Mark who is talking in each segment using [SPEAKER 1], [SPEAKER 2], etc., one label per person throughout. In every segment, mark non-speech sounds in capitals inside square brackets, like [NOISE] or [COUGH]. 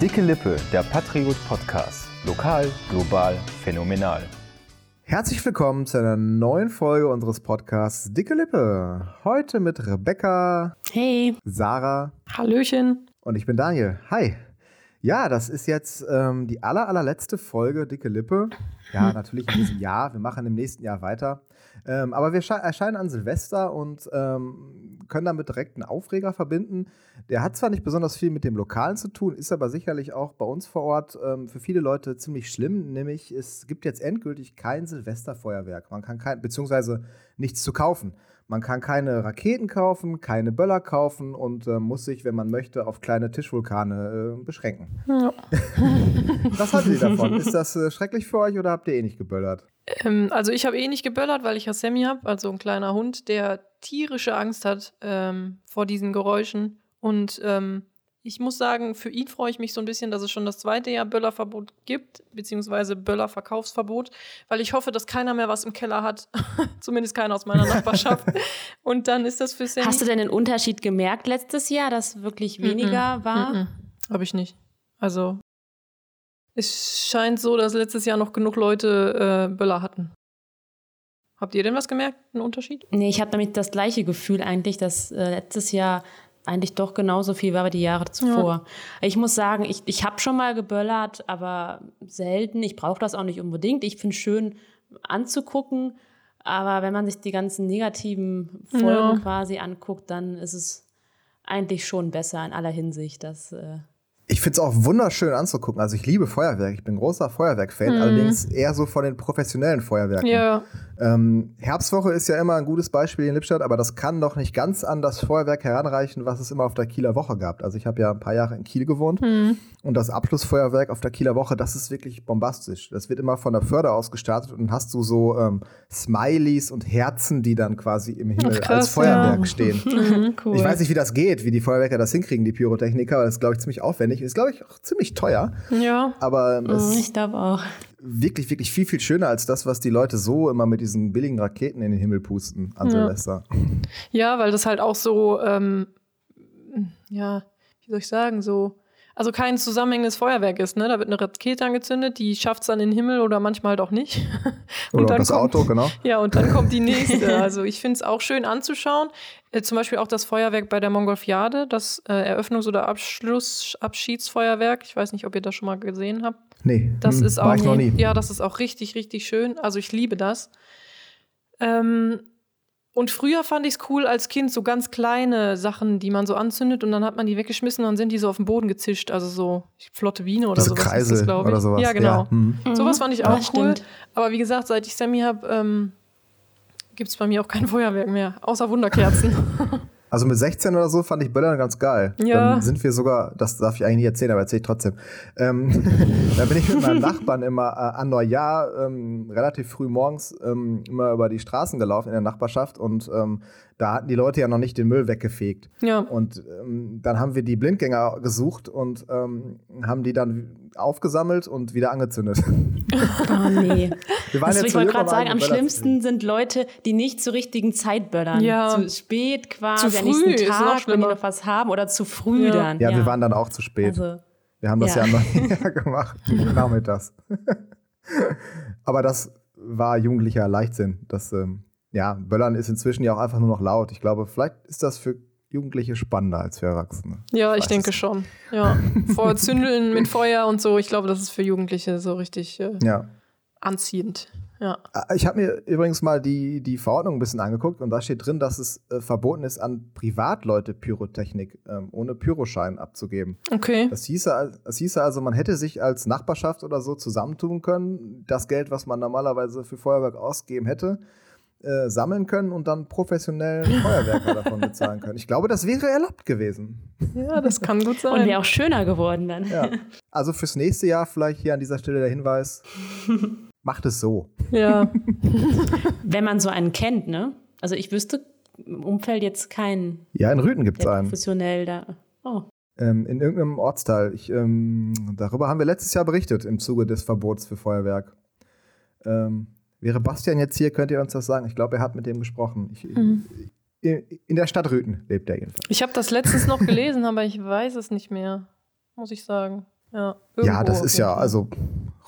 [SPEAKER 1] Dicke Lippe, der Patriot Podcast. Lokal, global, phänomenal.
[SPEAKER 2] Herzlich willkommen zu einer neuen Folge unseres Podcasts Dicke Lippe. Heute mit Rebecca,
[SPEAKER 3] Hey.
[SPEAKER 2] Sarah
[SPEAKER 3] Hallöchen.
[SPEAKER 2] und ich bin Daniel. Hi. Ja, das ist jetzt ähm, die aller, allerletzte Folge Dicke Lippe. Ja, [LAUGHS] natürlich in diesem Jahr. Wir machen im nächsten Jahr weiter. Ähm, aber wir sche- erscheinen an Silvester und ähm, können damit direkt einen Aufreger verbinden. Der hat zwar nicht besonders viel mit dem Lokalen zu tun, ist aber sicherlich auch bei uns vor Ort ähm, für viele Leute ziemlich schlimm. Nämlich es gibt jetzt endgültig kein Silvesterfeuerwerk. Man kann kein, beziehungsweise nichts zu kaufen. Man kann keine Raketen kaufen, keine Böller kaufen und äh, muss sich, wenn man möchte, auf kleine Tischvulkane äh, beschränken.
[SPEAKER 3] Ja. [LAUGHS]
[SPEAKER 2] Was halten Sie davon? [LAUGHS] Ist das äh, schrecklich für euch oder habt ihr eh nicht geböllert?
[SPEAKER 3] Ähm, also ich habe eh nicht geböllert, weil ich ja Sammy habe, also ein kleiner Hund, der tierische Angst hat ähm, vor diesen Geräuschen. Und ähm, ich muss sagen, für ihn freue ich mich so ein bisschen, dass es schon das zweite Jahr Böllerverbot gibt, beziehungsweise Böllerverkaufsverbot, weil ich hoffe, dass keiner mehr was im Keller hat, [LAUGHS] zumindest keiner aus meiner Nachbarschaft. [LAUGHS] Und dann ist das für Sammy.
[SPEAKER 4] Hast du denn den Unterschied gemerkt letztes Jahr, dass wirklich weniger war?
[SPEAKER 3] Mhm. Habe ich nicht. Also es scheint so, dass letztes Jahr noch genug Leute äh, Böller hatten. Habt ihr denn was gemerkt, einen Unterschied?
[SPEAKER 4] Nee, ich habe damit das gleiche Gefühl eigentlich, dass äh, letztes Jahr eigentlich doch genauso viel war wie die Jahre zuvor. Ich muss sagen, ich, ich habe schon mal geböllert, aber selten. Ich brauche das auch nicht unbedingt. Ich finde es schön anzugucken, aber wenn man sich die ganzen negativen Folgen
[SPEAKER 3] Ja.
[SPEAKER 4] quasi anguckt, dann ist es eigentlich schon besser in aller Hinsicht. Dass, äh,
[SPEAKER 2] Ich finde es auch wunderschön anzugucken. Also ich liebe Feuerwerk. Ich bin großer Feuerwerk-Fan, allerdings eher so von den professionellen Feuerwerken.
[SPEAKER 3] Ja,
[SPEAKER 2] Ähm, Herbstwoche ist ja immer ein gutes Beispiel in Lippstadt, aber das kann doch nicht ganz an das Feuerwerk heranreichen, was es immer auf der Kieler Woche gab. Also ich habe ja ein paar Jahre in Kiel gewohnt und das Abschlussfeuerwerk auf der Kieler Woche, das ist wirklich bombastisch. Das wird immer von der Förder aus gestartet und dann hast du so ähm, Smileys und Herzen, die dann quasi im Himmel
[SPEAKER 3] krass,
[SPEAKER 2] als Feuerwerk
[SPEAKER 3] ja.
[SPEAKER 2] stehen. [LAUGHS]
[SPEAKER 3] Mhm, cool.
[SPEAKER 2] Ich weiß nicht, wie das geht, wie die Feuerwerker das hinkriegen, die Pyrotechniker, aber das ist, glaube ich, ziemlich aufwendig. Ist, glaube ich, auch ziemlich teuer,
[SPEAKER 3] Ja,
[SPEAKER 2] aber es ist
[SPEAKER 4] ich glaube auch.
[SPEAKER 2] Wirklich, wirklich viel, viel schöner als das, was die Leute so immer mit diesen billigen Raketen in den Himmel pusten an
[SPEAKER 3] Ja.
[SPEAKER 2] Silvester. [LAUGHS]
[SPEAKER 3] ja, weil das halt auch so, ähm, ja, wie soll ich sagen, so, also kein zusammenhängendes Feuerwerk ist, ne? Da wird eine Rakete angezündet, die schafft es dann in den Himmel oder manchmal halt auch nicht. [LAUGHS] Und
[SPEAKER 2] Oder
[SPEAKER 3] dann
[SPEAKER 2] das
[SPEAKER 3] kommt-
[SPEAKER 2] Auto, genau.
[SPEAKER 3] Ja, und dann kommt die [LAUGHS] nächste. Also ich finde es auch schön anzuschauen. Äh, zum Beispiel auch das Feuerwerk bei der Mongolfiade, das äh, Eröffnungs- oder Abschluss Abschiedsfeuerwerk. Ich weiß nicht, ob ihr das schon mal gesehen habt.
[SPEAKER 2] Nee,
[SPEAKER 3] Das
[SPEAKER 2] hm,
[SPEAKER 3] ist
[SPEAKER 2] war
[SPEAKER 3] auch
[SPEAKER 2] ich noch nie.
[SPEAKER 3] ja, das ist auch richtig, richtig schön. Also ich liebe das. Ähm, und früher fand ich es cool als Kind, so ganz kleine Sachen, die man so anzündet und dann hat man die weggeschmissen und dann sind die so auf den Boden gezischt. Also so flotte Biene oder
[SPEAKER 2] Diese
[SPEAKER 3] sowas. ist
[SPEAKER 2] Kreise
[SPEAKER 3] das,
[SPEAKER 2] oder sowas.
[SPEAKER 3] Ja, genau.
[SPEAKER 2] hm.
[SPEAKER 3] Sowas fand ich
[SPEAKER 4] Ja,
[SPEAKER 3] auch cool.
[SPEAKER 4] stimmt.
[SPEAKER 3] Aber wie gesagt, seit ich Sammy habe, ähm, gibt es bei mir auch kein Feuerwerk mehr, außer Wunderkerzen. [LAUGHS]
[SPEAKER 2] Also mit 16 oder so fand ich Böllern ganz geil.
[SPEAKER 3] Ja.
[SPEAKER 2] Dann sind wir sogar, das darf ich eigentlich nicht erzählen, aber erzähle ich trotzdem. Ähm, [LAUGHS] da bin ich mit meinem Nachbarn immer äh, an Neujahr ähm, relativ früh morgens ähm, immer über die Straßen gelaufen in der Nachbarschaft und ähm, da hatten die Leute ja noch nicht den Müll weggefegt.
[SPEAKER 3] ja.
[SPEAKER 2] Und ähm, dann haben wir die Blindgänger gesucht und ähm, haben die dann aufgesammelt und wieder angezündet. [LAUGHS]
[SPEAKER 4] Oh nee.
[SPEAKER 2] Wir waren
[SPEAKER 4] Das, ich wollte gerade sagen, am schlimmsten sind Leute, die nicht zur richtigen Zeit böllern.
[SPEAKER 3] Ja.
[SPEAKER 4] Zu spät quasi,
[SPEAKER 3] Zu
[SPEAKER 4] am nächsten Tag, wenn die noch was haben, oder zu früh
[SPEAKER 3] Ja.
[SPEAKER 4] dann.
[SPEAKER 2] kriegen. Ja, wir waren dann auch zu spät.
[SPEAKER 4] Also,
[SPEAKER 2] Wir haben das ja,
[SPEAKER 4] Ja.
[SPEAKER 2] am [LAUGHS] Neujahr gemacht, nachmittags. [LAUGHS] Aber das war jugendlicher Leichtsinn. Das, ähm, ja, Böllern ist inzwischen ja auch einfach nur noch laut. Ich glaube, vielleicht ist das für Jugendliche spannender als für Erwachsene.
[SPEAKER 3] Ja, ich
[SPEAKER 2] weiß
[SPEAKER 3] denke
[SPEAKER 2] es
[SPEAKER 3] schon. Ja. Vor Zündeln [LAUGHS] mit Feuer und so, ich glaube, das ist für Jugendliche so richtig äh,
[SPEAKER 2] Ja.
[SPEAKER 3] anziehend. Ja.
[SPEAKER 2] Äh, Ich habe mir übrigens mal die, die Verordnung ein bisschen angeguckt und da steht drin, dass es äh, verboten ist, an Privatleute Pyrotechnik ähm, ohne Pyroschein abzugeben.
[SPEAKER 3] Okay.
[SPEAKER 2] Das hieße, das hieße also, man hätte sich als Nachbarschaft oder so zusammentun können, das Geld, was man normalerweise für Feuerwerk ausgeben hätte, äh, sammeln können und dann professionellen [LAUGHS] Feuerwerker davon bezahlen können. Ich glaube, das wäre erlaubt gewesen.
[SPEAKER 3] Ja, das kann gut
[SPEAKER 4] und
[SPEAKER 3] sein.
[SPEAKER 4] wäre auch schöner geworden dann.
[SPEAKER 2] Ja. Also fürs nächste Jahr vielleicht hier an dieser Stelle der Hinweis, [LAUGHS] macht es so.
[SPEAKER 3] Ja. [LAUGHS]
[SPEAKER 4] Wenn man so einen kennt, ne? Also ich wüsste im Umfeld jetzt keinen,
[SPEAKER 2] Ja, in Rüten gibt es einen.
[SPEAKER 4] professionell da. Oh.
[SPEAKER 2] Ähm, in irgendeinem Ortsteil. Ich, ähm, darüber haben wir letztes Jahr berichtet im Zuge des Verbots für Feuerwerk. Ähm, wäre Bastian jetzt hier, könnt ihr uns das sagen? Ich glaube, er hat mit dem gesprochen. Ich,
[SPEAKER 3] Mhm.
[SPEAKER 2] in, in der Stadt Rüten lebt er jedenfalls.
[SPEAKER 3] Ich habe das letztens noch gelesen, aber ich weiß es nicht mehr, muss ich sagen. Ja,
[SPEAKER 2] Ja, das ist ja, also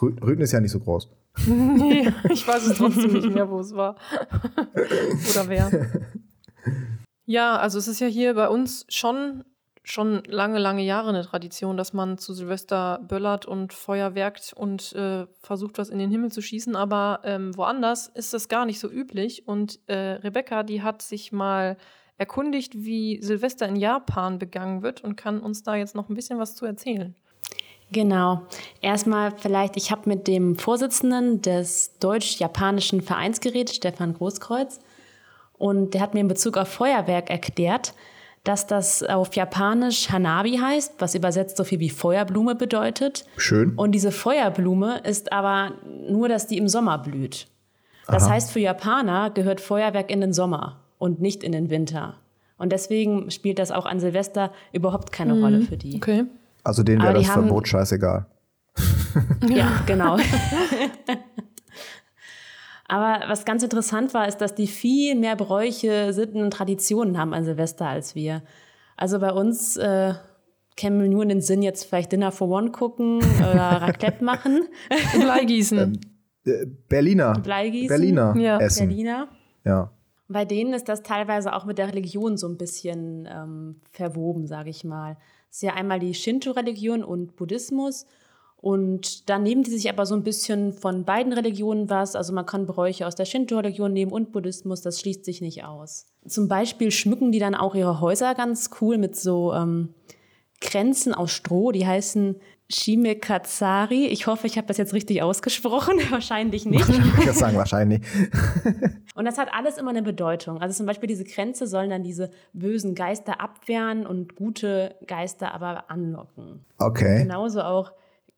[SPEAKER 2] Rü- Rügen ist ja nicht so groß.
[SPEAKER 3] nee, [LAUGHS] ich weiß es trotzdem nicht mehr, wo es war. [LAUGHS] Oder wer. Ja, also es ist ja hier bei uns schon, schon lange, lange Jahre eine Tradition, dass man zu Silvester böllert und Feuerwerkt und äh, versucht, was in den Himmel zu schießen. Aber ähm, woanders ist das gar nicht so üblich. Und äh, Rebecca, die hat sich mal erkundigt, wie Silvester in Japan begangen wird und kann uns da jetzt noch ein bisschen was zu erzählen.
[SPEAKER 4] Genau. Erstmal vielleicht, ich habe mit dem Vorsitzenden des deutsch-japanischen Vereins geredet, Stefan Großkreuz, und der hat mir in Bezug auf Feuerwerk erklärt, dass das auf Japanisch Hanabi heißt, was übersetzt so viel wie Feuerblume bedeutet.
[SPEAKER 2] Schön.
[SPEAKER 4] Und diese Feuerblume ist aber nur, dass die im Sommer blüht. Das
[SPEAKER 2] Aha.
[SPEAKER 4] heißt, für Japaner gehört Feuerwerk in den Sommer und nicht in den Winter. Und deswegen spielt das auch an Silvester überhaupt keine Rolle für die.
[SPEAKER 3] Okay.
[SPEAKER 2] Also denen wäre das
[SPEAKER 4] haben-
[SPEAKER 2] Verbot scheißegal.
[SPEAKER 4] Ja, genau. [LAUGHS] [LAUGHS] Aber was ganz interessant war, ist, dass die viel mehr Bräuche, Sitten und Traditionen haben an Silvester als wir. Also bei uns äh, kämen wir nur in den Sinn, jetzt vielleicht Dinner for One gucken oder [LAUGHS] Raclette machen,
[SPEAKER 3] Bleigießen.
[SPEAKER 2] Äh, Berliner.
[SPEAKER 4] Bleigießen.
[SPEAKER 2] Berliner
[SPEAKER 3] Ja,
[SPEAKER 2] Essen.
[SPEAKER 4] Berliner.
[SPEAKER 2] Ja.
[SPEAKER 4] Bei denen ist das teilweise auch mit der Religion so ein bisschen ähm, verwoben, sage ich mal. Es ist ja einmal die Shinto-Religion und Buddhismus. Und da nehmen die sich aber so ein bisschen von beiden Religionen was. Also man kann Bräuche aus der Shinto-Religion nehmen und Buddhismus, das schließt sich nicht aus. Zum Beispiel schmücken die dann auch ihre Häuser ganz cool mit so ähm, Kränzen aus Stroh, die heißen Shimekatsari. Ich hoffe, ich habe das jetzt richtig ausgesprochen. [LAUGHS] Wahrscheinlich nicht.
[SPEAKER 2] Ich kann sagen, wahrscheinlich. [LAUGHS]
[SPEAKER 4] Und das hat alles immer eine Bedeutung. Also zum Beispiel diese Kränze sollen dann diese bösen Geister abwehren und gute Geister aber anlocken.
[SPEAKER 2] Okay.
[SPEAKER 4] Genauso auch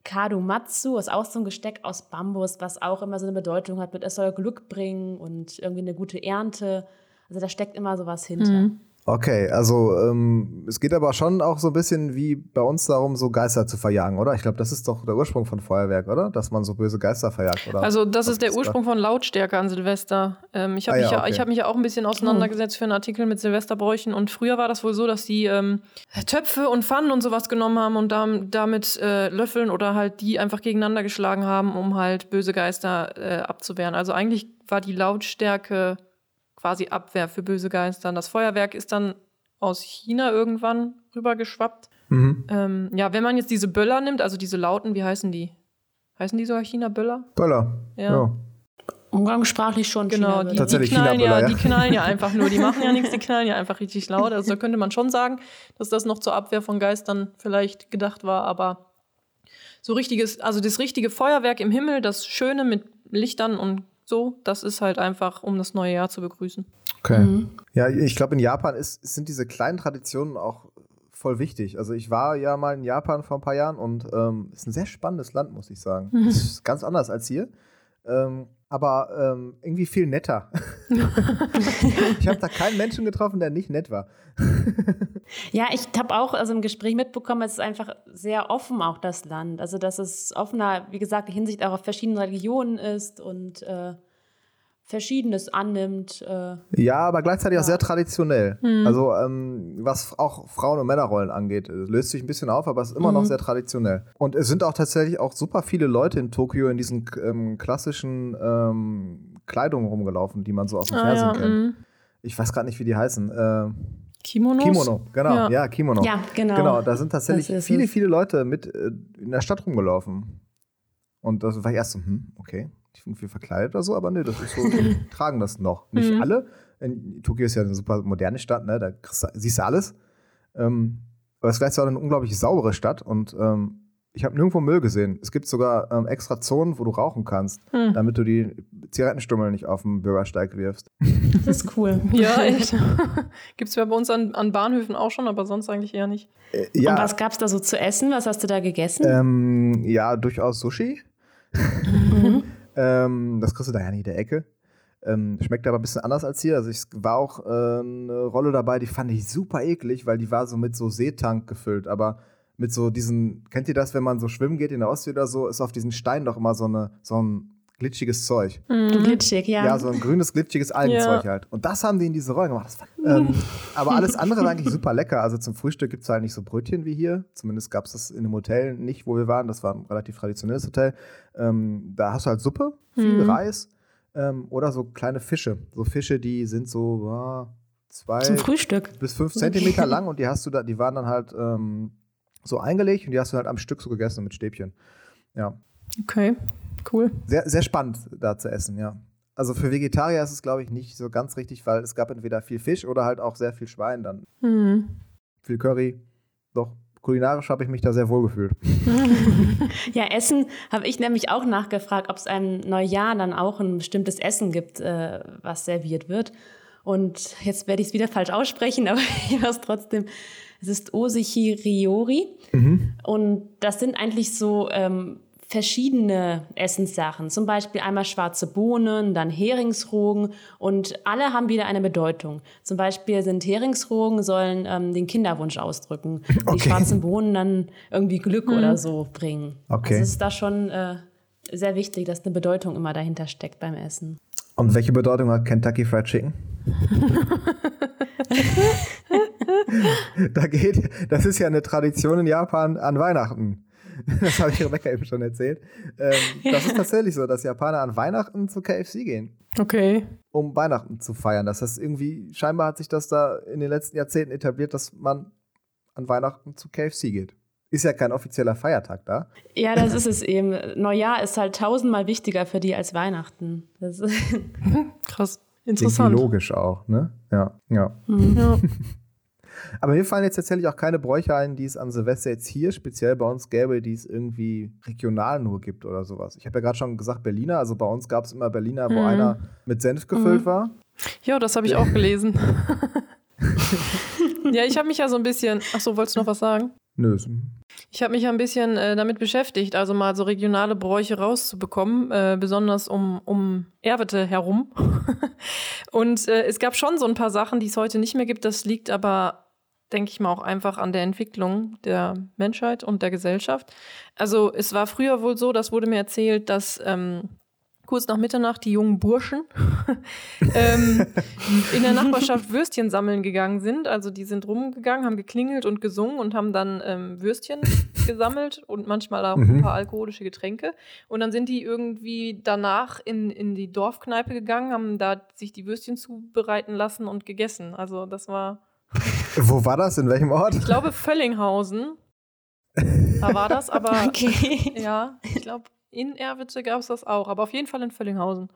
[SPEAKER 4] Kadomatsu ist auch so ein Gesteck aus Bambus, was auch immer so eine Bedeutung hat mit, es soll Glück bringen und irgendwie eine gute Ernte. Also da steckt immer sowas hinter.
[SPEAKER 2] Okay, also ähm, es geht aber schon auch so ein bisschen wie bei uns darum, so Geister zu verjagen, oder? Ich glaube, das ist doch der Ursprung von Feuerwerk, oder? Dass man so böse Geister verjagt, oder?
[SPEAKER 3] Also das
[SPEAKER 2] Was
[SPEAKER 3] ist der
[SPEAKER 2] ist da?
[SPEAKER 3] Ursprung von Lautstärke an Silvester. Ähm, ich habe
[SPEAKER 2] Ah,
[SPEAKER 3] mich,
[SPEAKER 2] ja,
[SPEAKER 3] ich
[SPEAKER 2] okay.
[SPEAKER 3] hab mich ja auch ein bisschen auseinandergesetzt für einen Artikel mit Silvesterbräuchen und früher war das wohl so, dass die ähm, Töpfe und Pfannen und sowas genommen haben und dam- damit äh, Löffeln oder halt die einfach gegeneinander geschlagen haben, um halt böse Geister äh, abzuwehren. Also eigentlich war die Lautstärke quasi Abwehr für böse Geister. Das Feuerwerk ist dann aus China irgendwann rübergeschwappt.
[SPEAKER 2] Mhm.
[SPEAKER 3] Ähm, ja, wenn man jetzt diese Böller nimmt, also diese Lauten, wie heißen die? Heißen die sogar China-Böller?
[SPEAKER 2] Böller.
[SPEAKER 3] Ja.
[SPEAKER 4] Umgangssprachlich schon.
[SPEAKER 3] Genau,
[SPEAKER 4] China
[SPEAKER 3] die.
[SPEAKER 2] Tatsächlich
[SPEAKER 3] die, knallen ja,
[SPEAKER 2] ja.
[SPEAKER 3] die knallen ja einfach nur. Die [LAUGHS] machen ja nichts, die knallen ja einfach richtig laut. Also da könnte man schon sagen, dass das noch zur Abwehr von Geistern vielleicht gedacht war, aber so richtiges, also das richtige Feuerwerk im Himmel, das Schöne mit Lichtern und so, das ist halt einfach, um das neue Jahr zu begrüßen.
[SPEAKER 2] Okay.
[SPEAKER 4] Mhm.
[SPEAKER 2] Ja, ich glaube, in Japan ist, sind diese kleinen Traditionen auch voll wichtig. Also ich war ja mal in Japan vor ein paar Jahren und ähm, ist ein sehr spannendes Land, muss ich sagen.
[SPEAKER 3] Mhm.
[SPEAKER 2] Ist ganz anders als hier. Ähm, aber ähm, irgendwie viel netter. [LAUGHS] ich habe da keinen Menschen getroffen, der nicht nett war. [LAUGHS]
[SPEAKER 4] Ja, ich habe auch also im Gespräch mitbekommen, es ist einfach sehr offen auch das Land. Also dass es offener, wie gesagt, die Hinsicht auch auf verschiedene Religionen ist und äh, Verschiedenes annimmt. Äh,
[SPEAKER 2] Ja, aber gleichzeitig auch
[SPEAKER 4] Ja.
[SPEAKER 2] sehr traditionell. Also ähm, was auch Frauen- und Männerrollen angeht, äh, löst sich ein bisschen auf, aber es ist immer noch sehr traditionell. Und es sind auch tatsächlich auch super viele Leute in Tokio in diesen ähm, klassischen ähm, Kleidungen rumgelaufen, die man so aus dem Fernsehen kennt.
[SPEAKER 3] mm.
[SPEAKER 2] Ich weiß gerade nicht, wie die heißen. Äh,
[SPEAKER 3] Kimonos?
[SPEAKER 2] Kimono, genau, ja,
[SPEAKER 3] Ja.
[SPEAKER 2] Kimono.
[SPEAKER 4] ja, genau.
[SPEAKER 2] Genau, da sind tatsächlich viele,
[SPEAKER 4] es.
[SPEAKER 2] viele Leute mit äh, in der Stadt rumgelaufen. Und das war ich erst so, hm, okay, die sind irgendwie verkleidet oder so, aber nee, das ist so, [LAUGHS] die tragen das noch. Nicht
[SPEAKER 3] Mhm.
[SPEAKER 2] alle. In, Tokio ist ja eine super moderne Stadt, ne? Da siehst du alles. Ähm, aber es ist gleichzeitig auch eine unglaublich saubere Stadt und ähm, ich habe nirgendwo Müll gesehen. Es gibt sogar ähm, extra Zonen, wo du rauchen kannst,
[SPEAKER 3] Hm.
[SPEAKER 2] damit du die Zigarettenstummel nicht auf den Bürgersteig wirfst.
[SPEAKER 4] Das ist cool. [LAUGHS]
[SPEAKER 3] Ja, echt. [LAUGHS] Gibt es ja bei uns an, an Bahnhöfen auch schon, aber sonst eigentlich eher nicht.
[SPEAKER 2] Äh,
[SPEAKER 4] Und
[SPEAKER 2] ja,
[SPEAKER 4] was gab es da so zu essen? Was hast du da gegessen?
[SPEAKER 2] Ähm, ja, durchaus Sushi.
[SPEAKER 4] Mhm.
[SPEAKER 2] Ähm, das kriegst du da ja nicht in der Ecke. Ähm, schmeckt aber ein bisschen anders als hier. Also ich war auch äh, eine Rolle dabei, die fand ich super eklig, weil die war so mit so Seetank gefüllt, aber mit so diesen, kennt ihr das, wenn man so schwimmen geht in der Ostsee oder so, ist auf diesen Steinen doch immer so, eine, so ein glitschiges Zeug.
[SPEAKER 4] Mhm. Glitschig, ja.
[SPEAKER 2] Ja, so ein grünes, glitschiges Algenzeug
[SPEAKER 3] Ja.
[SPEAKER 2] halt. Und das haben die in diese Rollen gemacht. Das war, ähm, [LAUGHS] aber alles andere war eigentlich super lecker. Also zum Frühstück gibt es halt nicht so Brötchen wie hier. Zumindest gab es das in einem Hotel nicht, wo wir waren. Das war ein relativ traditionelles Hotel. Ähm, da hast du halt Suppe, viel
[SPEAKER 3] Mhm.
[SPEAKER 2] Reis ähm, oder so kleine Fische. So Fische, die sind so ah, zwei
[SPEAKER 4] Zum Frühstück.
[SPEAKER 2] bis fünf Zentimeter lang und die hast du da, die waren dann halt ähm, so eingelegt und die hast du halt am Stück so gegessen mit Stäbchen. Ja.
[SPEAKER 3] Okay, cool.
[SPEAKER 2] Sehr, sehr spannend da zu essen, ja. Also für Vegetarier ist es, glaube ich, nicht so ganz richtig, weil es gab entweder viel Fisch oder halt auch sehr viel Schwein, dann
[SPEAKER 3] Mhm.
[SPEAKER 2] viel Curry. Doch kulinarisch habe ich mich da sehr wohl gefühlt. [LAUGHS]
[SPEAKER 4] Ja, Essen habe ich nämlich auch nachgefragt, ob es einem Neujahr dann auch ein bestimmtes Essen gibt, äh, was serviert wird. Und jetzt werde ich es wieder falsch aussprechen, [LAUGHS] aber ich weiß trotzdem. Es ist Osichiriori. Und das sind eigentlich so ähm, verschiedene Essenssachen. Zum Beispiel einmal schwarze Bohnen, dann Heringsrogen und alle haben wieder eine Bedeutung. Zum Beispiel sind Heringsrogen sollen ähm, den Kinderwunsch ausdrücken. [LAUGHS] Und
[SPEAKER 2] Okay.
[SPEAKER 4] Die schwarzen Bohnen dann irgendwie Glück oder so bringen.
[SPEAKER 2] Okay.
[SPEAKER 4] Also es ist da schon äh, sehr wichtig, dass eine Bedeutung immer dahinter steckt beim Essen.
[SPEAKER 2] Und welche Bedeutung hat Kentucky Fried Chicken? [LAUGHS] [LAUGHS] da geht, das ist ja eine Tradition in Japan an Weihnachten. [LAUGHS] Das habe ich Rebecca eben schon erzählt. Ähm, [LAUGHS] das ist tatsächlich so, dass Japaner an Weihnachten zu KFC gehen.
[SPEAKER 3] Okay.
[SPEAKER 2] um Weihnachten zu feiern. Das heißt, irgendwie, scheinbar hat sich das da in den letzten Jahrzehnten etabliert, dass man an Weihnachten zu KFC geht. Ist ja kein offizieller Feiertag da.
[SPEAKER 4] Ja, das [LAUGHS] ist es eben. Neujahr ist halt tausendmal wichtiger für die als Weihnachten. Das ist
[SPEAKER 3] Krass.
[SPEAKER 2] Irgendwie
[SPEAKER 3] Interessant.
[SPEAKER 2] logisch auch, ne? Ja, ja.
[SPEAKER 3] Ja.
[SPEAKER 2] Aber mir fallen jetzt tatsächlich auch keine Bräuche ein, die es an Silvester jetzt hier speziell bei uns gäbe, die es irgendwie regional nur gibt oder sowas. Ich habe ja gerade schon gesagt Berliner, also bei uns gab es immer Berliner, wo
[SPEAKER 3] Mhm.
[SPEAKER 2] einer mit Senf gefüllt war.
[SPEAKER 3] ja, das habe ich [LAUGHS] auch gelesen. [LAUGHS] ja, ich habe mich ja so ein bisschen. Ach so, wolltest du noch was sagen?
[SPEAKER 2] Nö.
[SPEAKER 3] Ich habe mich ja ein bisschen äh, damit beschäftigt, also mal so regionale Bräuche rauszubekommen, äh, besonders um, um Erwete herum. [LAUGHS] Und äh, es gab schon so ein paar Sachen, die es heute nicht mehr gibt. Das liegt aber, denke ich mal, auch einfach an der Entwicklung der Menschheit und der Gesellschaft. Also es war früher wohl so, das wurde mir erzählt, dass ähm, kurz nach Mitternacht die jungen Burschen [LAUGHS] ähm, in der Nachbarschaft [LAUGHS] Würstchen sammeln gegangen sind. Also die sind rumgegangen, haben geklingelt und gesungen und haben dann ähm, Würstchen gesammelt und manchmal auch ein
[SPEAKER 2] Mhm.
[SPEAKER 3] paar alkoholische Getränke. Und dann sind die irgendwie danach in, in die Dorfkneipe gegangen, haben da sich die Würstchen zubereiten lassen und gegessen. Also das war,
[SPEAKER 2] Wo war das? In welchem Ort?
[SPEAKER 3] ich glaube, Völlinghausen. Da war das, [LAUGHS] aber
[SPEAKER 4] okay.
[SPEAKER 3] ja, ich glaube, in Erwitte gab es das auch, aber auf jeden Fall in Völlinghausen.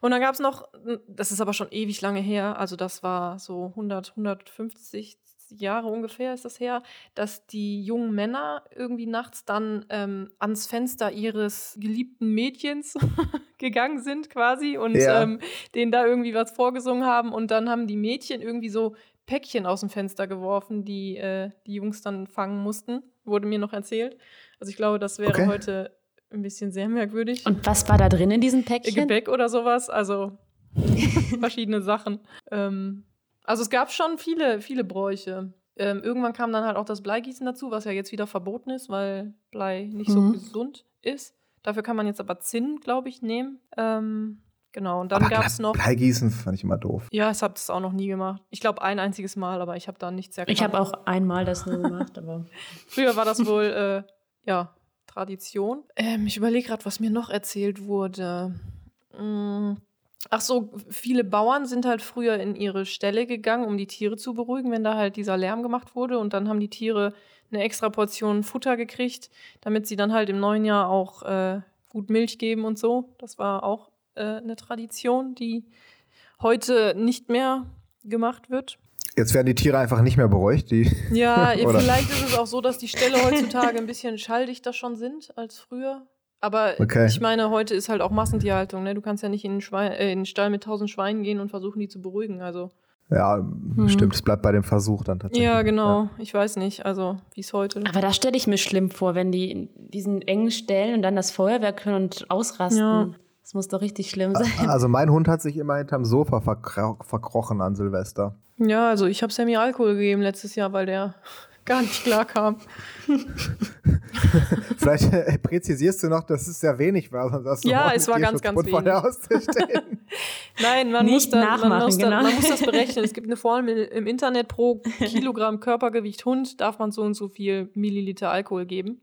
[SPEAKER 3] Und dann gab es noch, das ist aber schon ewig lange her, also das war so 100, 150 Jahre ungefähr ist das her, dass die jungen Männer irgendwie nachts dann ähm, ans Fenster ihres geliebten Mädchens [LAUGHS] gegangen sind quasi und
[SPEAKER 2] Ja.
[SPEAKER 3] ähm, denen da irgendwie was vorgesungen haben und dann haben die Mädchen irgendwie so Päckchen aus dem Fenster geworfen, die äh, die Jungs dann fangen mussten, wurde mir noch erzählt. Also ich glaube, das wäre
[SPEAKER 2] Okay.
[SPEAKER 3] heute ein bisschen sehr merkwürdig.
[SPEAKER 4] Und was war da drin in diesem Päckchen?
[SPEAKER 3] Gebäck oder sowas, also [LAUGHS] verschiedene Sachen. Ähm, also es gab schon viele, viele Bräuche. Ähm, irgendwann kam dann halt auch das Bleigießen dazu, was ja jetzt wieder verboten ist, weil Blei nicht so
[SPEAKER 4] Mhm.
[SPEAKER 3] gesund ist. Dafür kann man jetzt aber Zinn, glaube ich, nehmen. Ähm, genau, und dann gab es noch.
[SPEAKER 2] Bleigießen fand ich immer doof.
[SPEAKER 3] Ja, ich habe das auch noch nie gemacht. Ich glaube ein einziges Mal, aber ich habe da nichts erkannt.
[SPEAKER 4] Ich habe auch einmal das nur gemacht, aber [LAUGHS]
[SPEAKER 3] Früher war das wohl, äh, ja, Tradition. Ähm, ich überlege gerade, was mir noch erzählt wurde. Mm, Ach so, viele Bauern sind halt früher in ihre Ställe gegangen, um die Tiere zu beruhigen, wenn da halt dieser Lärm gemacht wurde. Und dann haben die Tiere eine extra Portion Futter gekriegt, damit sie dann halt im neuen Jahr auch äh, gut Milch geben und so. Das war auch äh, eine Tradition, die heute nicht mehr gemacht wird.
[SPEAKER 2] Jetzt werden die Tiere einfach nicht mehr beruhigt. Die
[SPEAKER 3] Ja, [LAUGHS] vielleicht ist es auch so, dass die Ställe heutzutage ein bisschen schalldichter schon sind als früher. Aber
[SPEAKER 2] Okay.
[SPEAKER 3] ich meine, heute ist halt auch Massentierhaltung. Ne? Du kannst ja nicht in den, Schwein, äh, in den Stall mit tausend Schweinen gehen und versuchen, die zu beruhigen. Also
[SPEAKER 2] ja, stimmt, es bleibt bei dem Versuch dann tatsächlich.
[SPEAKER 3] ja, genau. Ich weiß nicht, also wie es heute.
[SPEAKER 4] Aber da stelle ich mir schlimm vor, wenn die in diesen engen Stellen und dann das Feuerwerk hören und ausrasten.
[SPEAKER 3] Ja.
[SPEAKER 4] Das muss doch richtig schlimm sein.
[SPEAKER 2] Also mein Hund hat sich immer hinterm Sofa verkro verkrochen an Silvester.
[SPEAKER 3] Ja, also ich habe Sammy Alkohol gegeben letztes Jahr, weil der [LAUGHS] gar nicht klar kam. [LAUGHS] [LAUGHS]
[SPEAKER 2] Vielleicht äh, präzisierst du noch, dass es sehr wenig war. sonst hast du
[SPEAKER 3] Ja, es war
[SPEAKER 2] den
[SPEAKER 3] ganz, ganz wenig. Nein, man,
[SPEAKER 4] Nicht
[SPEAKER 3] muss, da, man,
[SPEAKER 4] nachmachen,
[SPEAKER 3] muss da,
[SPEAKER 4] genau.
[SPEAKER 3] man muss das berechnen. Es gibt eine Formel im Internet pro Kilogramm Körpergewicht Hund darf man so und so viel Milliliter Alkohol geben.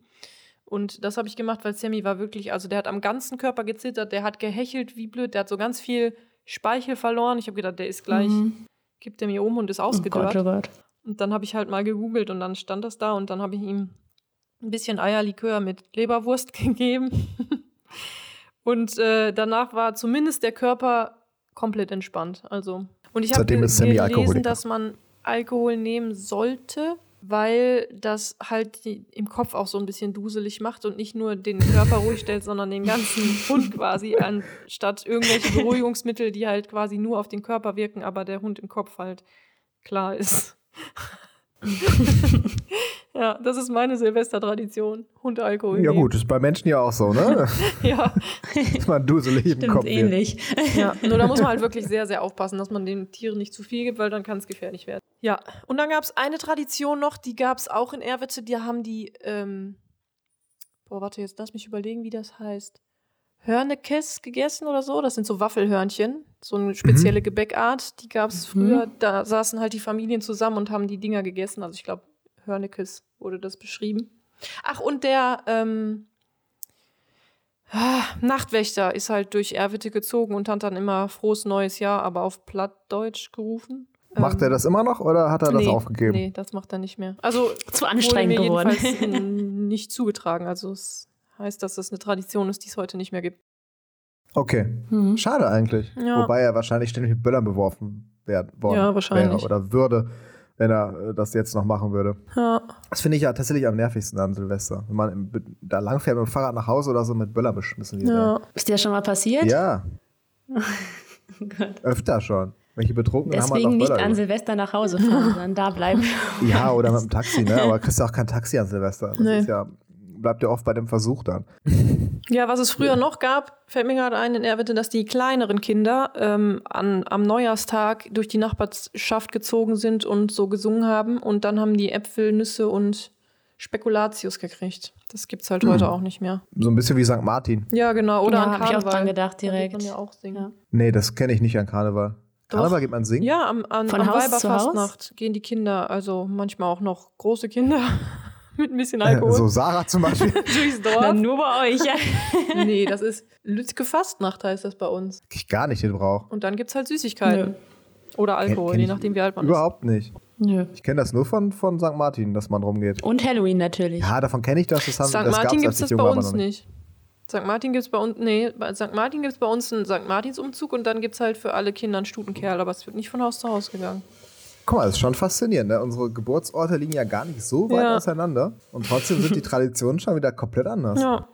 [SPEAKER 3] Und das habe ich gemacht, weil Sammy war wirklich, also der hat am ganzen Körper gezittert, der hat gehechelt wie blöd, der hat so ganz viel Speichel verloren. Ich habe gedacht, der ist gleich,
[SPEAKER 4] Mhm.
[SPEAKER 3] gibt er mir um und ist
[SPEAKER 4] Oh Gott,
[SPEAKER 3] ausgedörrt.
[SPEAKER 4] oh Gott.
[SPEAKER 3] Und dann habe ich halt mal gegoogelt und dann stand das da und dann habe ich ihm ein bisschen Eierlikör mit Leberwurst [LAUGHS] gegeben. und äh, danach war zumindest der Körper komplett entspannt. Also und ich habe gelesen, dass man Alkohol nehmen sollte, weil das halt die, im Kopf auch so ein bisschen duselig macht und nicht nur den Körper ruhig stellt, sondern den ganzen [LAUGHS] Hund quasi, anstatt irgendwelche Beruhigungsmittel, die halt quasi nur auf den Körper wirken, aber der Hund im Kopf halt klar ist. Ja, das ist meine Silvestertradition. Hund Alkohol.
[SPEAKER 2] Ja
[SPEAKER 3] nehmen.
[SPEAKER 2] gut, ist bei Menschen ja auch so, ne? [LAUGHS]
[SPEAKER 3] Ja,
[SPEAKER 2] dass man duselig im
[SPEAKER 4] Stimmt,
[SPEAKER 2] Kopf
[SPEAKER 4] ähnlich.
[SPEAKER 3] ja, nur da muss man halt wirklich sehr, sehr aufpassen, dass man den Tieren nicht zu viel gibt, weil dann kann es gefährlich werden. Ja, und dann gab es eine Tradition noch, die gab es auch in Erwitte, die haben die, ähm, boah, warte, jetzt lass mich überlegen, wie das heißt. Hörnekes gegessen oder so. Das sind so Waffelhörnchen, so eine spezielle Gebäckart. Die gab es früher. Da saßen halt die Familien zusammen und haben die Dinger gegessen. Also ich glaube, Hörnekes wurde das beschrieben. Ach, und der ähm, ah, Nachtwächter ist halt durch Erwitte gezogen und hat dann immer frohes neues Jahr, aber auf Plattdeutsch gerufen.
[SPEAKER 2] Macht er
[SPEAKER 3] Ähm,
[SPEAKER 2] das immer noch oder hat er das
[SPEAKER 3] nee,
[SPEAKER 2] aufgegeben?
[SPEAKER 3] Nee, das macht er nicht mehr. Also
[SPEAKER 4] Zu
[SPEAKER 3] wurde
[SPEAKER 4] anstrengend
[SPEAKER 3] mir
[SPEAKER 4] geworden. [LAUGHS]
[SPEAKER 3] nicht zugetragen. Also es heißt, dass das eine Tradition ist, die es heute nicht mehr gibt.
[SPEAKER 2] Okay.
[SPEAKER 4] Mhm.
[SPEAKER 2] Schade eigentlich.
[SPEAKER 3] Ja.
[SPEAKER 2] Wobei er wahrscheinlich ständig mit Böllern beworfen werden worden
[SPEAKER 3] Ja, wahrscheinlich.
[SPEAKER 2] wäre oder würde, wenn er äh, das jetzt noch machen würde.
[SPEAKER 3] Ja.
[SPEAKER 2] Das finde ich ja tatsächlich am nervigsten an Silvester. Wenn man im, da langfährt mit dem Fahrrad nach Hause oder so mit Böllern beschmissen wird.
[SPEAKER 3] ja.
[SPEAKER 4] Ist dir das schon mal passiert?
[SPEAKER 2] Ja, [LAUGHS]
[SPEAKER 4] Oh Gott.
[SPEAKER 2] öfter schon. Welche Betrunkenen haben halt
[SPEAKER 4] Deswegen
[SPEAKER 2] noch
[SPEAKER 4] nicht
[SPEAKER 2] Böller
[SPEAKER 4] an
[SPEAKER 2] über.
[SPEAKER 4] Silvester nach Hause fahren, sondern da bleiben. [LAUGHS]
[SPEAKER 2] Ja, oder mit dem Taxi, ne? Aber kriegst du auch kein Taxi an Silvester. Das
[SPEAKER 3] Nee.
[SPEAKER 2] ist ja, bleibt ja oft bei dem Versuch dann. [LAUGHS]
[SPEAKER 3] Ja, was es früher noch gab, fällt mir gerade ein in Erwitte, dass die kleineren Kinder ähm, an, am Neujahrstag durch die Nachbarschaft gezogen sind und so gesungen haben. Und dann haben die Äpfel, Nüsse und Spekulatius gekriegt. Das gibt's halt heute auch nicht mehr.
[SPEAKER 2] So ein bisschen wie St. Martin.
[SPEAKER 3] Ja, genau. Oder
[SPEAKER 4] Ja,
[SPEAKER 3] an
[SPEAKER 4] hab ich auch
[SPEAKER 3] Karneval.
[SPEAKER 4] dran gedacht
[SPEAKER 3] Da
[SPEAKER 4] direkt.
[SPEAKER 3] geht man ja auch singen.
[SPEAKER 4] Ja.
[SPEAKER 2] Nee, das kenne ich nicht an Karneval.
[SPEAKER 3] Doch.
[SPEAKER 2] Karneval geht man singen?
[SPEAKER 3] Ja, am, an,
[SPEAKER 4] Von
[SPEAKER 3] am
[SPEAKER 4] Haus zu Haus?
[SPEAKER 3] Weiberfastnacht gehen die Kinder, also manchmal auch noch große Kinder mit ein bisschen Alkohol
[SPEAKER 2] So Sarah zum Beispiel. [LAUGHS]
[SPEAKER 3] durchs
[SPEAKER 4] Dann
[SPEAKER 3] Dorf.
[SPEAKER 4] nur bei euch. Ja. [LAUGHS]
[SPEAKER 3] nee, das ist Lütke Fastnacht heißt das bei uns.
[SPEAKER 2] ich gar nicht den Brauch.
[SPEAKER 3] Und dann gibt's halt Süßigkeiten. Oder Alkohol,
[SPEAKER 2] kenn
[SPEAKER 3] je nachdem wie alt man
[SPEAKER 2] Überhaupt nicht.
[SPEAKER 4] Nö.
[SPEAKER 2] Ich kenne das nur von, von St. Martin, dass man rumgeht.
[SPEAKER 4] Und Halloween natürlich.
[SPEAKER 2] Ja, davon kenne ich das. Das, haben,
[SPEAKER 3] ist. St.
[SPEAKER 2] das
[SPEAKER 3] Martin
[SPEAKER 2] als ich
[SPEAKER 3] das bei uns nicht. St. Martin gibt's bei uns, nee, bei St. Martin gibt's bei uns einen St. Martinsumzug und dann gibt's halt für alle Kinder einen Stutenkerl, aber es wird nicht von Haus zu Haus gegangen.
[SPEAKER 2] Guck mal, das ist schon faszinierend. Ne? Unsere Geburtsorte liegen ja gar nicht so weit
[SPEAKER 3] Ja.
[SPEAKER 2] auseinander. Und trotzdem sind die [LAUGHS] Traditionen schon wieder komplett anders.
[SPEAKER 3] Ja.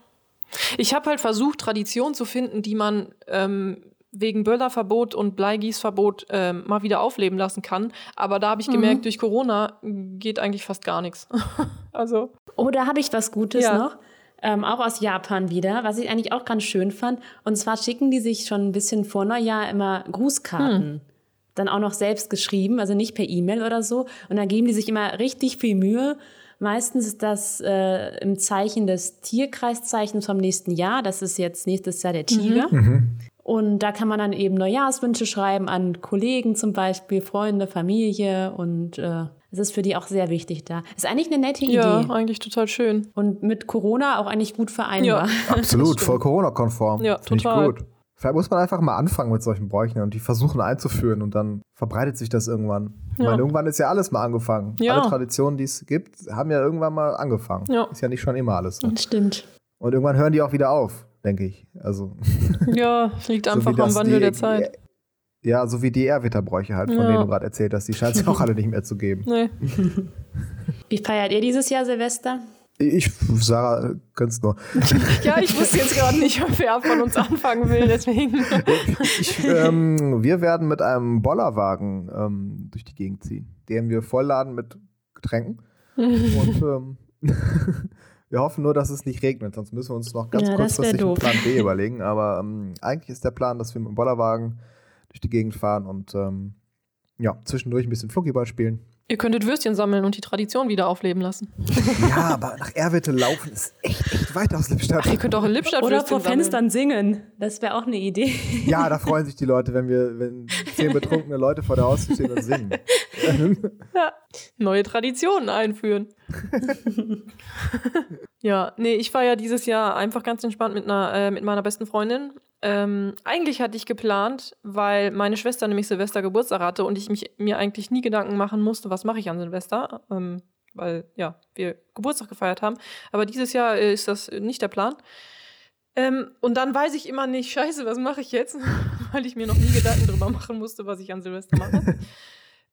[SPEAKER 3] Ich habe halt versucht, Traditionen zu finden, die man ähm, wegen Böllerverbot und Bleigießverbot ähm, mal wieder aufleben lassen kann. Aber da habe ich gemerkt, durch Corona geht eigentlich fast gar nichts. [LAUGHS] also,
[SPEAKER 4] Oh, da habe ich was Gutes
[SPEAKER 3] Ja.
[SPEAKER 4] noch. Ähm, auch aus Japan wieder, was ich eigentlich auch ganz schön fand. Und zwar schicken die sich schon ein bisschen vor Neujahr immer Grußkarten. Dann auch noch selbst geschrieben, also nicht per E-Mail oder so. Und dann geben die sich immer richtig viel Mühe. Meistens ist das äh, im Zeichen des Tierkreiszeichens vom nächsten Jahr. Das ist jetzt nächstes Jahr der Tiger. Und da kann man dann eben Neujahrswünsche schreiben an Kollegen zum Beispiel, Freunde, Familie. Und äh, es ist für die auch sehr wichtig da. Ist eigentlich eine nette Idee.
[SPEAKER 3] ja, eigentlich total schön.
[SPEAKER 4] Und mit Corona auch eigentlich gut vereinbar.
[SPEAKER 2] Absolut, [LAUGHS] voll Corona-konform.
[SPEAKER 3] Ja,
[SPEAKER 2] Finde ich
[SPEAKER 3] total.
[SPEAKER 2] gut. Vielleicht muss man einfach mal anfangen mit solchen Bräuchen und die versuchen einzuführen und dann verbreitet sich das irgendwann. Ich
[SPEAKER 3] Ja.
[SPEAKER 2] meine, irgendwann ist ja alles mal angefangen.
[SPEAKER 3] Ja.
[SPEAKER 2] Alle Traditionen, die es gibt, haben ja irgendwann mal angefangen.
[SPEAKER 3] Ja.
[SPEAKER 2] Ist ja nicht schon immer alles so.
[SPEAKER 4] Das stimmt.
[SPEAKER 2] Und irgendwann hören die auch wieder auf, denke ich. Also, [LAUGHS]
[SPEAKER 3] Ja, liegt
[SPEAKER 2] so
[SPEAKER 3] einfach
[SPEAKER 2] wie
[SPEAKER 3] am Wandel
[SPEAKER 2] die-
[SPEAKER 3] der Zeit.
[SPEAKER 2] Ja, so wie die Ehrwitterbräuche halt, von
[SPEAKER 3] Ja.
[SPEAKER 2] denen du gerade erzählt hast. Die scheint es auch [LAUGHS] alle nicht mehr zu geben.
[SPEAKER 3] Nee.
[SPEAKER 4] Wie feiert ihr dieses Jahr Silvester?
[SPEAKER 2] Ich, Sarah, könnt's [LAUGHS] nur.
[SPEAKER 3] Ja, ich wusste jetzt gerade nicht, wer von uns anfangen will, deswegen.
[SPEAKER 2] Ich, ähm, wir werden mit einem Bollerwagen ähm, durch die Gegend ziehen, den wir vollladen mit Getränken. Und ähm, [LAUGHS] wir hoffen nur, dass es nicht regnet, sonst müssen wir uns noch ganz
[SPEAKER 4] Ja,
[SPEAKER 2] kurzfristig einen. Plan B überlegen. Aber ähm, eigentlich ist der Plan, dass wir mit dem Bollerwagen durch die Gegend fahren und ähm, ja, zwischendurch ein bisschen Flunkyball spielen.
[SPEAKER 3] Ihr könntet Würstchen sammeln und die Tradition wieder aufleben lassen. [LAUGHS]
[SPEAKER 2] Ja, aber nach Erwitte laufen ist echt, echt weit aus Lippstadt.
[SPEAKER 3] Ach, ihr könnt auch in Lippstadt
[SPEAKER 4] Oder
[SPEAKER 3] Würstchen
[SPEAKER 4] vor Fenstern singen. Das wäre auch eine Idee.
[SPEAKER 2] Ja, da freuen sich die Leute, wenn wir, wenn zehn [LAUGHS] betrunkene Leute vor der Haustür stehen und singen. [LAUGHS]
[SPEAKER 3] Ja. Neue Traditionen einführen. ja, nee, ich war ja dieses Jahr einfach ganz entspannt mit, einer, äh, mit meiner besten Freundin. Ähm, eigentlich hatte ich geplant, weil meine Schwester nämlich Silvester Geburtstag hatte und ich mich, mir eigentlich nie Gedanken machen musste, was mache ich an Silvester, ähm, weil ja, wir Geburtstag gefeiert haben. Aber dieses Jahr äh, ist das nicht der Plan. Ähm, und dann weiß ich immer nicht, [LAUGHS] scheiße, was mache ich jetzt? [LAUGHS] weil ich mir noch nie Gedanken darüber machen musste, was ich an Silvester mache.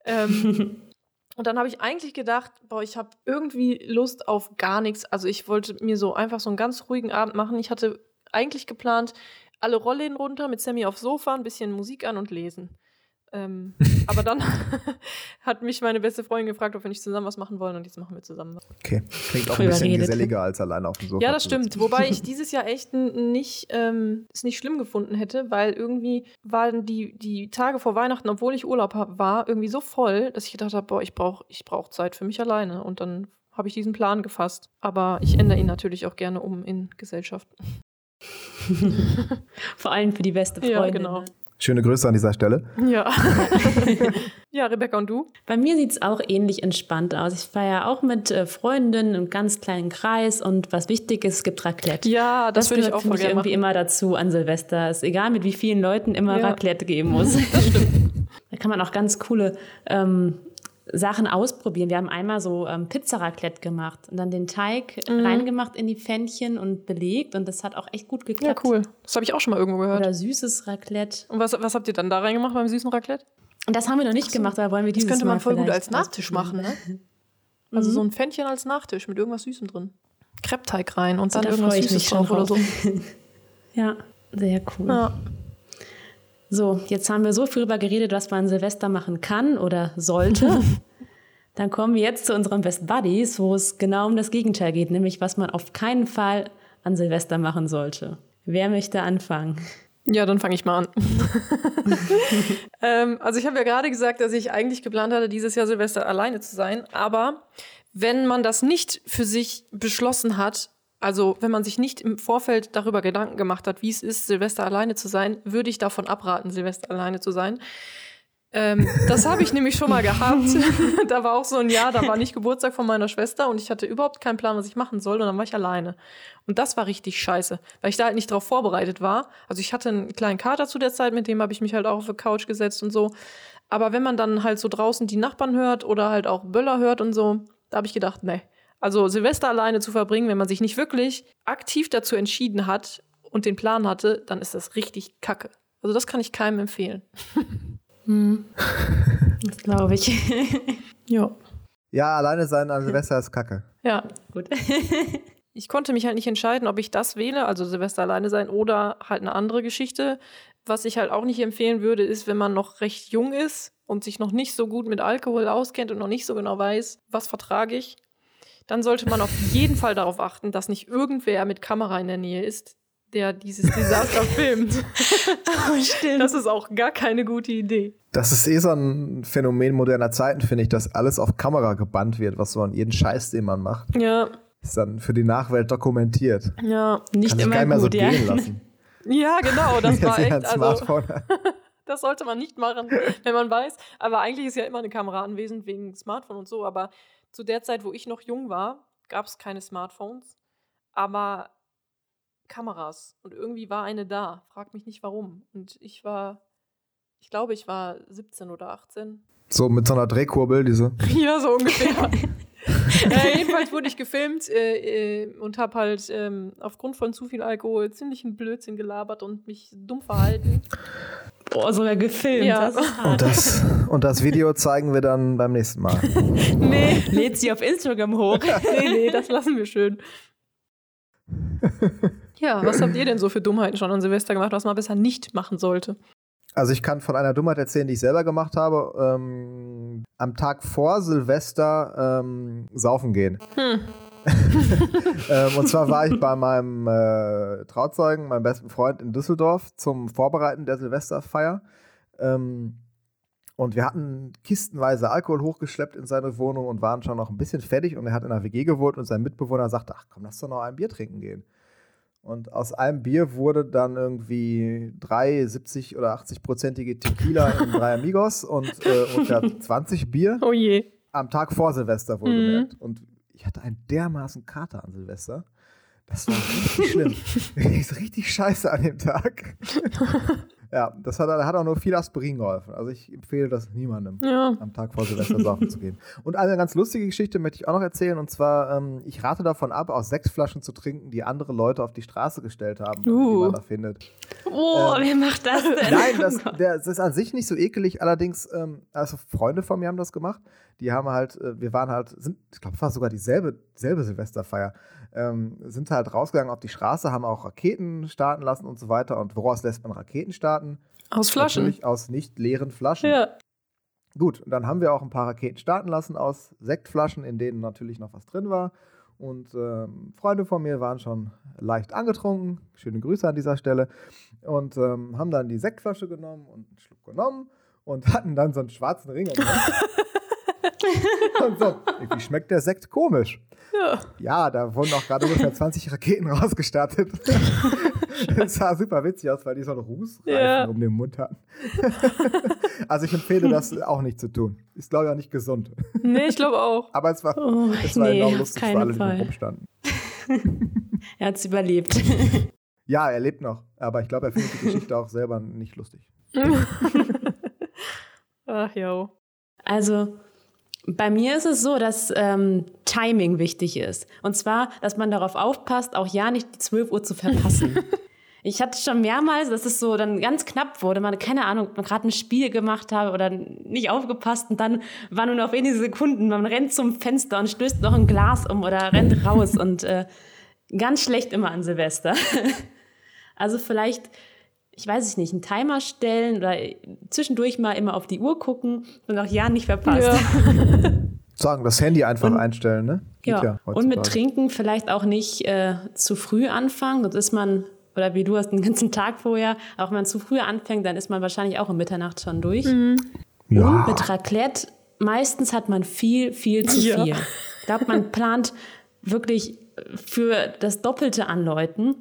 [SPEAKER 3] ähm, [LAUGHS] und dann habe ich eigentlich gedacht, boah, ich habe irgendwie Lust auf gar nichts. Also ich wollte mir so einfach so einen ganz ruhigen Abend machen. Ich hatte eigentlich geplant, alle Rollläden runter, mit Sammy aufs Sofa, ein bisschen Musik an und lesen. Ähm, [LAUGHS] aber dann [LAUGHS] hat mich meine beste Freundin gefragt, ob wir nicht zusammen was machen wollen und jetzt machen wir zusammen was.
[SPEAKER 2] Okay, klingt auch ein bisschen geselliger als alleine auf dem Sofa.
[SPEAKER 3] Ja, das stimmt. Wobei ich [LAUGHS] dieses Jahr echt nicht, ähm, es nicht schlimm gefunden hätte, weil irgendwie waren die, die Tage vor Weihnachten, obwohl ich Urlaub hab, war, irgendwie so voll, dass ich gedacht habe, boah, ich brauche ich brauch Zeit für mich alleine. Und dann habe ich diesen Plan gefasst. Aber ich ändere ihn natürlich auch gerne um in Gesellschaft. [LAUGHS]
[SPEAKER 4] Vor allem für die beste Freundin.
[SPEAKER 3] Ja, genau.
[SPEAKER 2] Schöne Grüße an dieser Stelle.
[SPEAKER 3] Ja. [LAUGHS] ja, Rebecca und du?
[SPEAKER 4] Bei mir sieht es auch ähnlich entspannt aus. Ich feiere auch mit äh, Freundinnen im ganz kleinen Kreis und was wichtig ist, es gibt Raclette.
[SPEAKER 3] Ja, das, würde ich
[SPEAKER 4] gehört
[SPEAKER 3] auch voll gerne
[SPEAKER 4] irgendwie
[SPEAKER 3] machen.
[SPEAKER 4] immer dazu an Silvester. Ist egal, mit wie vielen Leuten immer
[SPEAKER 3] Ja.
[SPEAKER 4] Raclette geben muss.
[SPEAKER 3] Das [LAUGHS] stimmt.
[SPEAKER 4] Da kann man auch ganz coole ähm, Sachen ausprobieren. Wir haben einmal so ähm, Pizza-Raclette gemacht und dann den Teig
[SPEAKER 3] Mhm.
[SPEAKER 4] reingemacht in die Pfännchen und belegt und das hat auch echt gut
[SPEAKER 3] Ja,
[SPEAKER 4] geklappt.
[SPEAKER 3] cool. Das habe ich auch schon mal irgendwo gehört.
[SPEAKER 4] Oder süßes Raclette.
[SPEAKER 3] Und was, was habt ihr dann da reingemacht beim süßen Raclette?
[SPEAKER 4] Das haben wir noch nicht gemacht, aber wollen wir
[SPEAKER 3] Das
[SPEAKER 4] dieses
[SPEAKER 3] könnte man
[SPEAKER 4] Mal
[SPEAKER 3] voll gut als Nachtisch machen, ne? [LAUGHS] Also
[SPEAKER 4] Mhm.
[SPEAKER 3] so ein Pfännchen als Nachtisch mit irgendwas Süßem drin. Kreppteig rein und dann
[SPEAKER 4] da
[SPEAKER 3] irgendwas Süßes
[SPEAKER 4] schon
[SPEAKER 3] drauf oder so. [LAUGHS]
[SPEAKER 4] Ja, sehr cool.
[SPEAKER 3] Ja.
[SPEAKER 4] So, jetzt haben wir so viel darüber geredet, was man an Silvester machen kann oder sollte. [LAUGHS] Dann kommen wir jetzt zu unseren Best Buddies, wo es genau um das Gegenteil geht, nämlich was man auf keinen Fall an Silvester machen sollte. Wer möchte anfangen?
[SPEAKER 3] Ja, dann fange ich mal an. [LAUGHS] ähm, also ich habe ja gerade gesagt, dass ich eigentlich geplant hatte, dieses Jahr Silvester alleine zu sein. Aber wenn man das nicht für sich beschlossen hat, also wenn man sich nicht im Vorfeld darüber Gedanken gemacht hat, wie es ist, Silvester alleine zu sein, würde ich davon abraten, Silvester alleine zu sein. Ähm, das habe ich nämlich schon mal gehabt. [LAUGHS] da war auch so ein Jahr, da war nicht Geburtstag von meiner Schwester und ich hatte überhaupt keinen Plan, was ich machen soll und dann war ich alleine. Und das war richtig scheiße, weil ich da halt nicht drauf vorbereitet war. Also ich hatte einen kleinen Kater zu der Zeit, mit dem habe ich mich halt auch auf die Couch gesetzt und so. Aber wenn man dann halt so draußen die Nachbarn hört oder halt auch Böller hört und so, da habe ich gedacht, nee. Also Silvester alleine zu verbringen, wenn man sich nicht wirklich aktiv dazu entschieden hat und den Plan hatte, dann ist das richtig kacke. Also das kann ich keinem empfehlen. [LAUGHS]
[SPEAKER 4] Das glaube ich. [LAUGHS]
[SPEAKER 3] Ja.
[SPEAKER 2] Ja, alleine sein an Silvester ist kacke.
[SPEAKER 3] Ja,
[SPEAKER 4] Gut. [LAUGHS]
[SPEAKER 3] ich konnte mich halt nicht entscheiden, ob ich das wähle, also Silvester alleine sein oder halt eine andere Geschichte. Was ich halt auch nicht empfehlen würde, ist, wenn man noch recht jung ist und sich noch nicht so gut mit Alkohol auskennt und noch nicht so genau weiß, was vertrage ich, dann sollte man auf jeden Fall darauf achten, dass nicht irgendwer mit Kamera in der Nähe ist, der dieses Desaster [LAUGHS] filmt.
[SPEAKER 4] Oh, stimmt.
[SPEAKER 3] Das ist auch gar keine gute Idee.
[SPEAKER 2] Das ist eh so ein Phänomen moderner Zeiten, finde ich, dass alles auf Kamera gebannt wird, was so an jeden Scheiß, den man macht,
[SPEAKER 3] Ja,
[SPEAKER 2] ist dann für die Nachwelt dokumentiert.
[SPEAKER 3] ja.
[SPEAKER 4] Nicht
[SPEAKER 2] Kann
[SPEAKER 4] immer
[SPEAKER 2] keiner mehr so
[SPEAKER 4] ja.
[SPEAKER 2] gehen lassen. [LAUGHS]
[SPEAKER 3] Ja, genau, das [LAUGHS] war echt.
[SPEAKER 2] ein
[SPEAKER 3] Also,
[SPEAKER 2] Smartphone.
[SPEAKER 3] Das sollte man nicht machen, wenn man weiß. Aber eigentlich ist ja immer eine Kamera anwesend wegen Smartphone und so. Aber zu der Zeit, wo ich noch jung war, gab es keine Smartphones, aber Kameras. Und irgendwie war eine da. Frag mich nicht warum. Und ich war, ich glaube, ich war 17 oder 18.
[SPEAKER 2] So mit so einer Drehkurbel, diese. [LAUGHS]
[SPEAKER 3] Ja, so ungefähr. [LAUGHS] äh, jedenfalls wurde ich gefilmt äh, äh, und habe halt ähm, aufgrund von zu viel Alkohol ziemlichen Blödsinn gelabert und mich dumm verhalten.
[SPEAKER 4] Boah, sogar gefilmt.
[SPEAKER 3] Ja.
[SPEAKER 4] Das
[SPEAKER 2] Und das, und das Video zeigen wir dann beim nächsten Mal. [LAUGHS]
[SPEAKER 3] Nee,
[SPEAKER 4] Lädt sie auf Instagram hoch. [LAUGHS]
[SPEAKER 3] nee, nee, das lassen wir schön. [LAUGHS] Ja, was habt ihr denn so für Dummheiten schon an Silvester gemacht, was man besser nicht machen sollte?
[SPEAKER 2] Also ich kann von einer Dummheit erzählen, die ich selber gemacht habe. Ähm, am Tag vor Silvester ähm, saufen gehen.
[SPEAKER 3] Hm. [LAUGHS]
[SPEAKER 2] ähm, und zwar war ich bei meinem äh, Trauzeugen, meinem besten Freund in Düsseldorf zum Vorbereiten der Silvesterfeier. Ähm, Und wir hatten kistenweise Alkohol hochgeschleppt in seine Wohnung und waren schon noch ein bisschen fertig. Und er hat in einer WG gewohnt und sein Mitbewohner sagte, ach komm, lass doch noch ein Bier trinken gehen. Und aus einem Bier wurde dann irgendwie drei 70 oder 80-prozentige Tequila in drei [LAUGHS] Amigos und äh, ungefähr 20 Bier.
[SPEAKER 3] Oh je.
[SPEAKER 2] Am Tag vor Silvester wohlgemerkt. Mhm. Und ich hatte einen dermaßen Kater an Silvester. Das war richtig schlimm. [LAUGHS] richtig scheiße an dem Tag. [LAUGHS] Ja, das hat, hat auch nur viel Aspirin geholfen. Also ich empfehle das niemandem, ja. am Tag vor Silvester saufen zu gehen. Und eine ganz lustige Geschichte möchte ich auch noch erzählen. Und zwar, ähm, ich rate davon ab, aus sechs Flaschen zu trinken, die andere Leute auf die Straße gestellt haben, uh. die man da findet.
[SPEAKER 4] Oh, ähm, wer macht das denn?
[SPEAKER 2] Nein, das, der, das, ist an sich nicht so ekelig. Allerdings, ähm, also Freunde von mir haben das gemacht. Die haben halt, äh, wir waren halt, sind, ich glaube, es war sogar dieselbe, dieselbe Silvesterfeier ähm, sind halt rausgegangen auf die Straße, haben auch Raketen starten lassen und so weiter. Und woraus lässt man Raketen starten?
[SPEAKER 3] Aus Flaschen.
[SPEAKER 2] Natürlich aus nicht leeren Flaschen. Ja. Gut, dann haben wir auch ein paar Raketen starten lassen aus Sektflaschen, in denen natürlich noch was drin war. Und ähm, Freunde von mir waren schon leicht angetrunken. Schöne Grüße an dieser Stelle. Und ähm, haben dann die Sektflasche genommen und einen Schluck genommen und [LAUGHS] hatten dann so einen schwarzen Ring. [LAUGHS] [LAUGHS] und so, irgendwie schmeckt der Sekt komisch. Ja. ja, da wurden auch gerade ungefähr 20 Raketen [LAUGHS] rausgestartet. das sah super witzig aus, weil die so einen Rußreifen ja. um den Mund hatten. also ich empfehle das auch nicht zu tun. Ist, glaube ich, auch nicht gesund.
[SPEAKER 3] Nee, ich glaube auch.
[SPEAKER 2] Aber es war, oh, es war nee, enorm lustig für alle, Fall. die rumstanden. [LAUGHS]
[SPEAKER 4] er hat es überlebt. [LAUGHS]
[SPEAKER 2] Ja, er lebt noch. Aber ich glaube, er findet die Geschichte auch selber nicht lustig.
[SPEAKER 3] Ach, jo.
[SPEAKER 4] Also, bei mir ist es so, dass ähm, Timing wichtig ist. Und zwar, dass man darauf aufpasst, auch ja nicht die 12 Uhr zu verpassen. [LAUGHS] ich hatte schon mehrmals, dass es so dann ganz knapp wurde, man, keine Ahnung, man gerade ein Spiel gemacht habe oder nicht aufgepasst und dann waren nur noch wenige Sekunden, man rennt zum Fenster und stößt noch ein Glas um oder rennt raus und äh, ganz schlecht immer an Silvester. [LAUGHS] also vielleicht ich weiß es nicht, einen Timer stellen oder zwischendurch mal immer auf die Uhr gucken und auch ja nicht verpasst. Ja. [LAUGHS]
[SPEAKER 2] Sagen, das Handy einfach und, einstellen, ne?
[SPEAKER 4] ja, ja und mit Trinken vielleicht auch nicht äh, zu früh anfangen, sonst ist man, oder wie du hast den ganzen Tag vorher, auch wenn man zu früh anfängt, dann ist man wahrscheinlich auch um Mitternacht schon durch. Mhm. Ja. Und mit Raclette, meistens hat man viel, viel zu viel. Ja. Ich glaube, man plant wirklich für das Doppelte an Leuten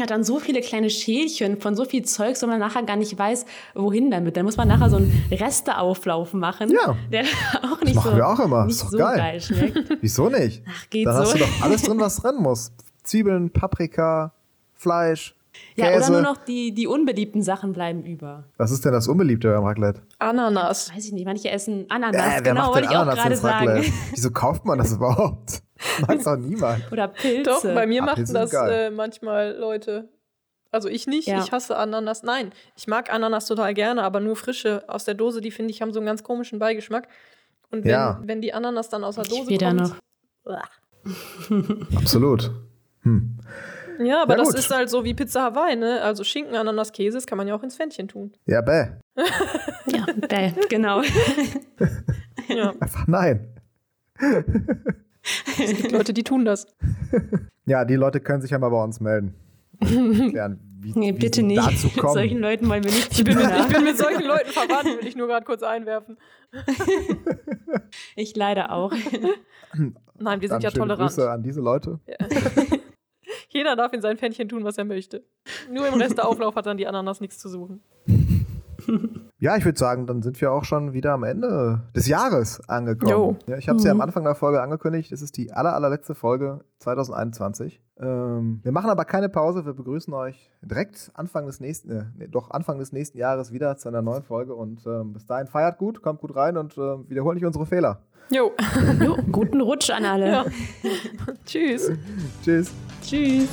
[SPEAKER 4] hat dann so viele kleine Schälchen von so viel Zeug, dass man nachher gar nicht weiß, wohin damit. Dann muss man nachher so einen Resteauflauf machen,
[SPEAKER 2] ja.
[SPEAKER 4] der [LAUGHS] auch nicht
[SPEAKER 2] das machen
[SPEAKER 4] so,
[SPEAKER 2] wir auch immer.
[SPEAKER 4] Nicht so geil. geil. schmeckt. [LAUGHS]
[SPEAKER 2] Wieso nicht?
[SPEAKER 4] Ach, geht
[SPEAKER 2] Dann
[SPEAKER 4] so.
[SPEAKER 2] hast du doch alles drin, was [LAUGHS] drin muss. Zwiebeln, Paprika, Fleisch.
[SPEAKER 4] Ja,
[SPEAKER 2] Käse.
[SPEAKER 4] oder nur noch die, die unbeliebten Sachen bleiben über.
[SPEAKER 2] Was ist denn das Unbeliebte beim Raclette?
[SPEAKER 3] Ananas.
[SPEAKER 4] Weiß ich nicht, manche essen Ananas. Äh, genau, wollte ich auch gerade sagen.
[SPEAKER 2] Wieso kauft man das überhaupt? Mag doch niemand.
[SPEAKER 4] Oder Pilze.
[SPEAKER 3] Doch, bei mir machen das äh, manchmal Leute. Also ich nicht, ja. ich hasse Ananas. Nein, ich mag Ananas total gerne, aber nur frische aus der Dose, die finde ich haben so einen ganz komischen Beigeschmack. Und wenn, ja. wenn die Ananas dann aus der Dose
[SPEAKER 4] kommt.
[SPEAKER 2] noch. Absolut. Hm.
[SPEAKER 3] Ja, aber das ist halt so wie Pizza Hawaii, ne? Also Schinken, Ananas, Käse, das kann man ja auch ins Pfännchen tun.
[SPEAKER 2] Ja, bäh.
[SPEAKER 4] ja, bäh, genau. [LAUGHS]
[SPEAKER 2] ja. Einfach nein.
[SPEAKER 3] Es gibt Leute, die tun das. [LAUGHS]
[SPEAKER 2] Ja, die Leute können sich ja mal bei uns melden erklären,
[SPEAKER 4] wie, nee, bitte nicht. dazu kommen. Mit solchen Leuten wollen wir nicht
[SPEAKER 3] ich bin, mit, ich bin mit solchen Leuten verwandt, will ich nur gerade kurz einwerfen.
[SPEAKER 4] ich leider auch. [LAUGHS]
[SPEAKER 3] Nein, wir sind ja tolerant.
[SPEAKER 2] Grüße an diese Leute. Ja. [LAUGHS]
[SPEAKER 3] Jeder darf in sein Pfännchen tun, was er möchte. Nur im Rest der Auflauf hat dann die Ananas nichts zu suchen.
[SPEAKER 2] Ja, ich würde sagen, dann sind wir auch schon wieder am Ende des Jahres angekommen. Ja, ich habe es mhm. ja am mhm. Anfang der Folge angekündigt. Es ist die aller, allerletzte Folge 2021. Ähm, wir machen aber keine Pause. Wir begrüßen euch direkt Anfang des nächsten, äh, nee, doch Anfang des nächsten Jahres wieder zu einer neuen Folge. Und ähm, bis dahin feiert gut, kommt gut rein und äh, wiederholt nicht unsere Fehler.
[SPEAKER 3] Jo.
[SPEAKER 4] jo. Guten Rutsch an alle. Ja.
[SPEAKER 3] Tschüss.
[SPEAKER 2] Tschüss.
[SPEAKER 4] Tschüss.